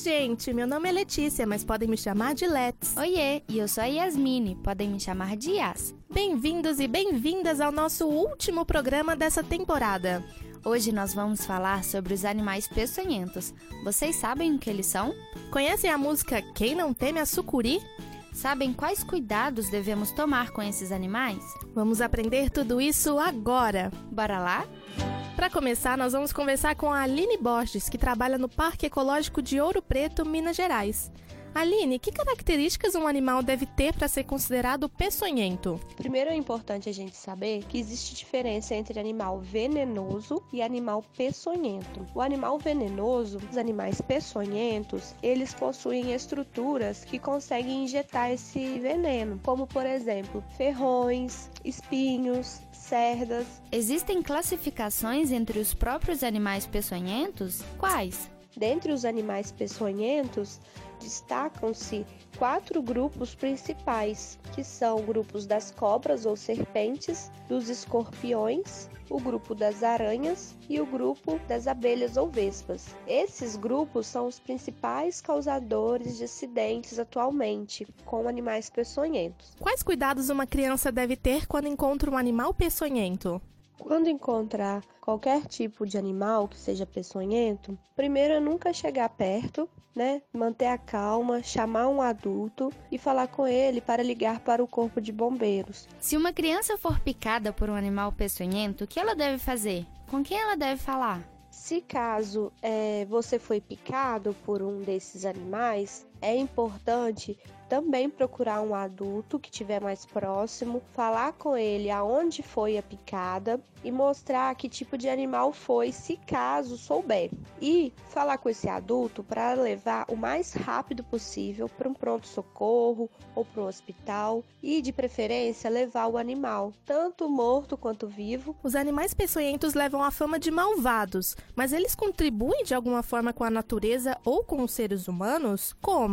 Gente, meu nome é Letícia, mas podem me chamar de Let's. Oiê, e eu sou a Yasmine, podem me chamar de Yas. Bem-vindos e bem-vindas ao nosso último programa dessa temporada. Hoje nós vamos falar sobre os animais peçonhentos. Vocês sabem o que eles são? Conhecem a música Quem Não Teme a Sucuri? Sabem quais cuidados devemos tomar com esses animais? Vamos aprender tudo isso agora. Bora lá? Para começar, nós vamos conversar com a Aline Borges, que trabalha no Parque Ecológico de Ouro Preto, Minas Gerais. Aline, que características um animal deve ter para ser considerado peçonhento? Primeiro é importante a gente saber que existe diferença entre animal venenoso e animal peçonhento. O animal venenoso, os animais peçonhentos, eles possuem estruturas que conseguem injetar esse veneno, como por exemplo, ferrões, espinhos, cerdas. Existem classificações entre os próprios animais peçonhentos? Quais? Dentre os animais peçonhentos, destacam-se quatro grupos principais, que são grupos das cobras ou serpentes, dos escorpiões, o grupo das aranhas e o grupo das abelhas ou vespas. Esses grupos são os principais causadores de acidentes atualmente com animais peçonhentos. Quais cuidados uma criança deve ter quando encontra um animal peçonhento? Quando encontrar qualquer tipo de animal que seja peçonhento, primeiro é nunca chegar perto, né? Manter a calma, chamar um adulto e falar com ele para ligar para o corpo de bombeiros. Se uma criança for picada por um animal peçonhento, o que ela deve fazer? Com quem ela deve falar? Se caso é, você foi picado por um desses animais, é importante também procurar um adulto que estiver mais próximo, falar com ele aonde foi a picada e mostrar que tipo de animal foi, se caso souber. E falar com esse adulto para levar o mais rápido possível para um pronto-socorro ou para um hospital e, de preferência, levar o animal, tanto morto quanto vivo. Os animais peçonhentos levam a fama de malvados, mas eles contribuem de alguma forma com a natureza ou com os seres humanos? Como?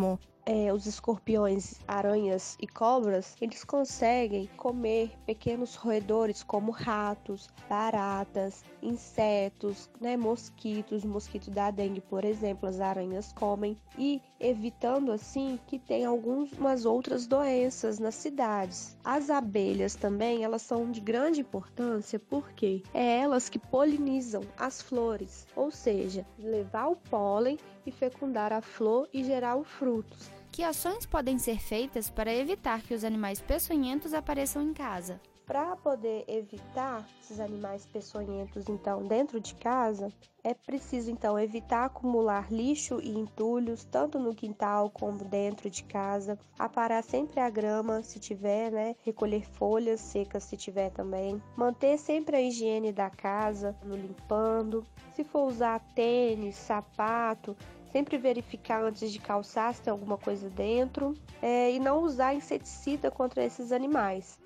É, os escorpiões, aranhas e cobras, eles conseguem comer pequenos roedores como ratos, baratas, insetos, né, mosquitos, mosquito da dengue, por exemplo, as aranhas comem e evitando assim que tenha algumas outras doenças nas cidades. As abelhas também, elas são de grande importância porque é elas que polinizam as flores, ou seja, levar o pólen e fecundar a flor e gerar os frutos. Que ações podem ser feitas para evitar que os animais peçonhentos apareçam em casa? Para poder evitar esses animais peçonhentos, então, dentro de casa, é preciso então evitar acumular lixo e entulhos, tanto no quintal como dentro de casa, aparar sempre a grama se tiver, né? Recolher folhas secas se tiver também, manter sempre a higiene da casa, no limpando. Se for usar tênis, sapato, sempre verificar antes de calçar se tem alguma coisa dentro é, e não usar inseticida contra esses animais.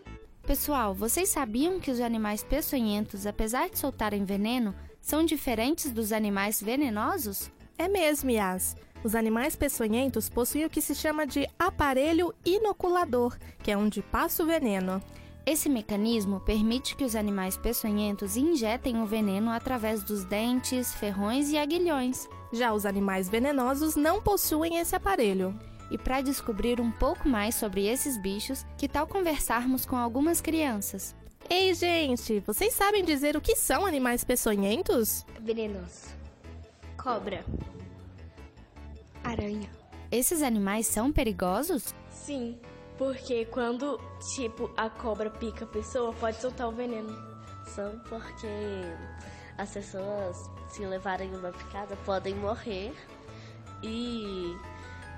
Pessoal, vocês sabiam que os animais peçonhentos, apesar de soltarem veneno, são diferentes dos animais venenosos? É mesmo, Yas. Os animais peçonhentos possuem o que se chama de aparelho inoculador, que é onde passa o veneno. Esse mecanismo permite que os animais peçonhentos injetem o veneno através dos dentes, ferrões e aguilhões. Já os animais venenosos não possuem esse aparelho. E para descobrir um pouco mais sobre esses bichos, que tal conversarmos com algumas crianças? Ei, gente, vocês sabem dizer o que são animais peçonhentos? Venenoso. Cobra. Aranha. Esses animais são perigosos? Sim, porque quando, tipo, a cobra pica a pessoa, pode soltar o veneno. São porque as pessoas, se levarem uma picada, podem morrer e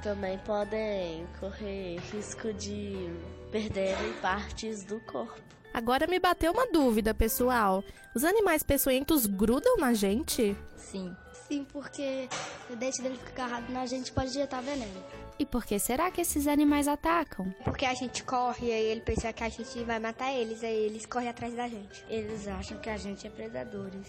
também podem correr risco de perderem partes do corpo. Agora me bateu uma dúvida, pessoal. Os animais peçonhentos grudam na gente? Sim. Sim, porque o dente dele fica agarrado na gente pode injetar veneno. E por que será que esses animais atacam? Porque a gente corre e aí ele pensa que a gente vai matar eles, aí eles correm atrás da gente. Eles acham que a gente é predadores.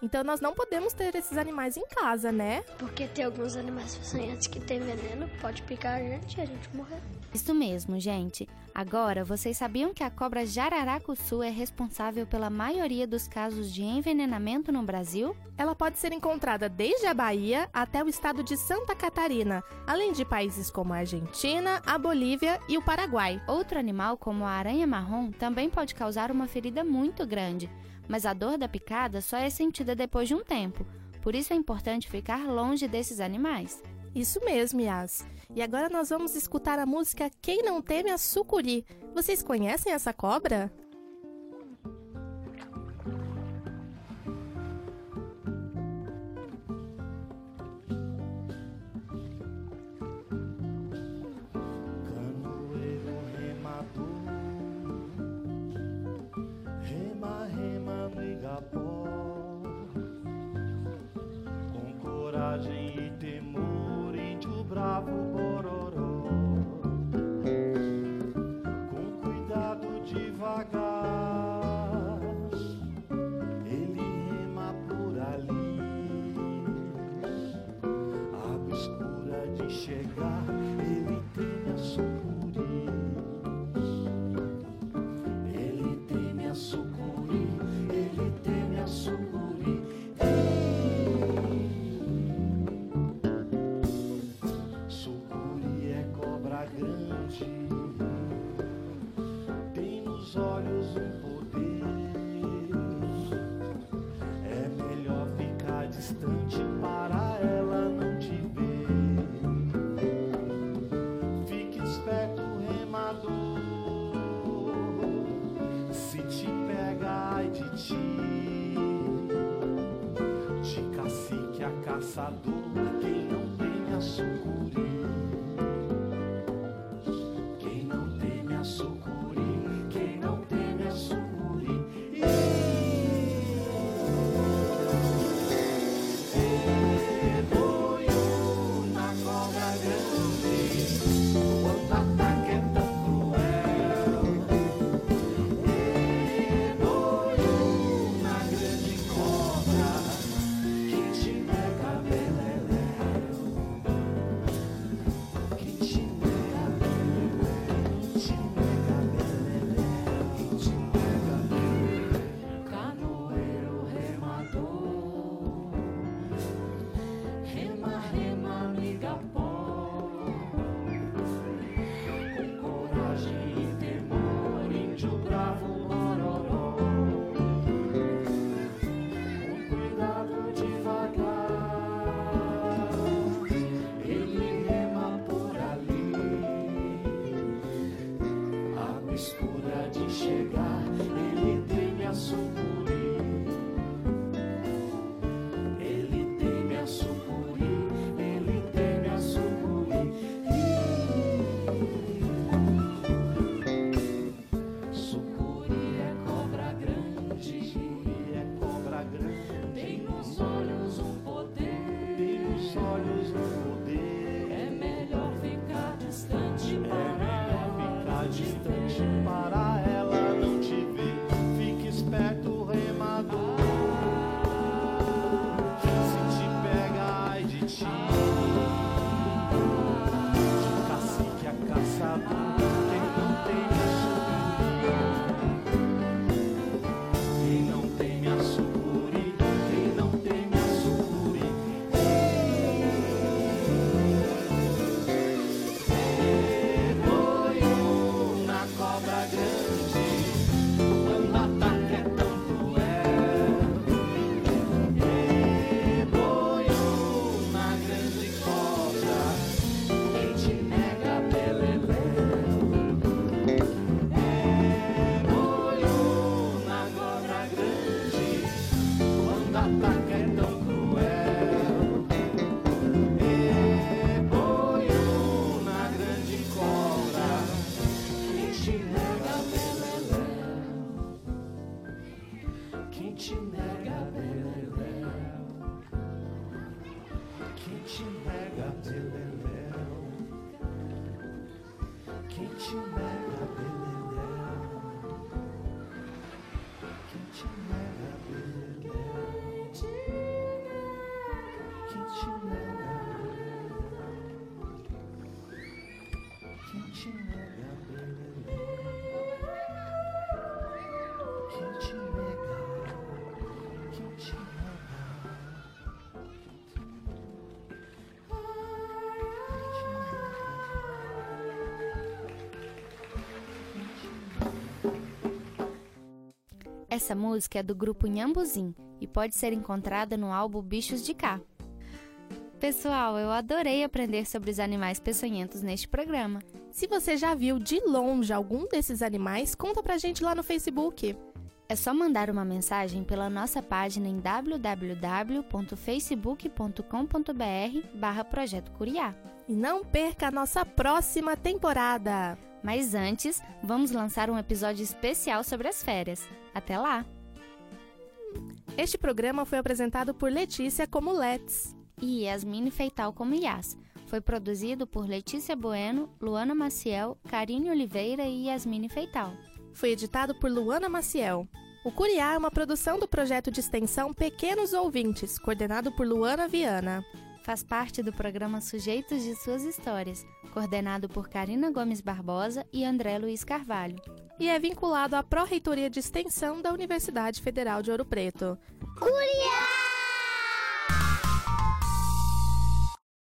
Então nós não podemos ter esses animais em casa, né? Porque tem alguns animais peçonhentos que tem veneno, pode picar a gente e a gente morrer. Isso mesmo, gente. Agora, vocês sabiam que a cobra jararacuçu é responsável pela maioria dos casos de envenenamento no Brasil? Ela pode ser encontrada desde a Bahia até o estado de Santa Catarina, além de países como a Argentina, a Bolívia e o Paraguai. Outro animal, como a aranha marrom, também pode causar uma ferida muito grande, mas a dor da picada só é sentida depois de um tempo. Por isso é importante ficar longe desses animais. Isso mesmo, Yas. E agora nós vamos escutar a música Quem Não Teme a Sucuri. Vocês conhecem essa cobra? Caçador, Quente mega beleléu Quente mega beleléu Quente mega beleléu Quente mega beleléu Quente mega beleléu Essa música é do grupo Nhambuzim e pode ser encontrada no álbum Bichos de Cá. Pessoal, eu adorei aprender sobre os animais peçonhentos neste programa. Se você já viu de longe algum desses animais, conta pra gente lá no Facebook. É só mandar uma mensagem pela nossa página em www.facebook.com.br barra Projeto Curiá. E não perca a nossa próxima temporada! Mas antes, vamos lançar um episódio especial sobre as férias. Até lá! Este programa foi apresentado por Letícia como Let's e Yasmine Feital como Yas. Foi produzido por Letícia Bueno, Luana Maciel, Karine Oliveira e Yasmine Feital. Foi editado por Luana Maciel. O Curiá é uma produção do projeto de extensão Pequenos Ouvintes, coordenado por Luana Viana. Faz parte do programa Sujeitos de Suas Histórias, coordenado por Karina Gomes Barbosa e André Luiz Carvalho. E é vinculado à Pró-Reitoria de Extensão da Universidade Federal de Ouro Preto. Curiá!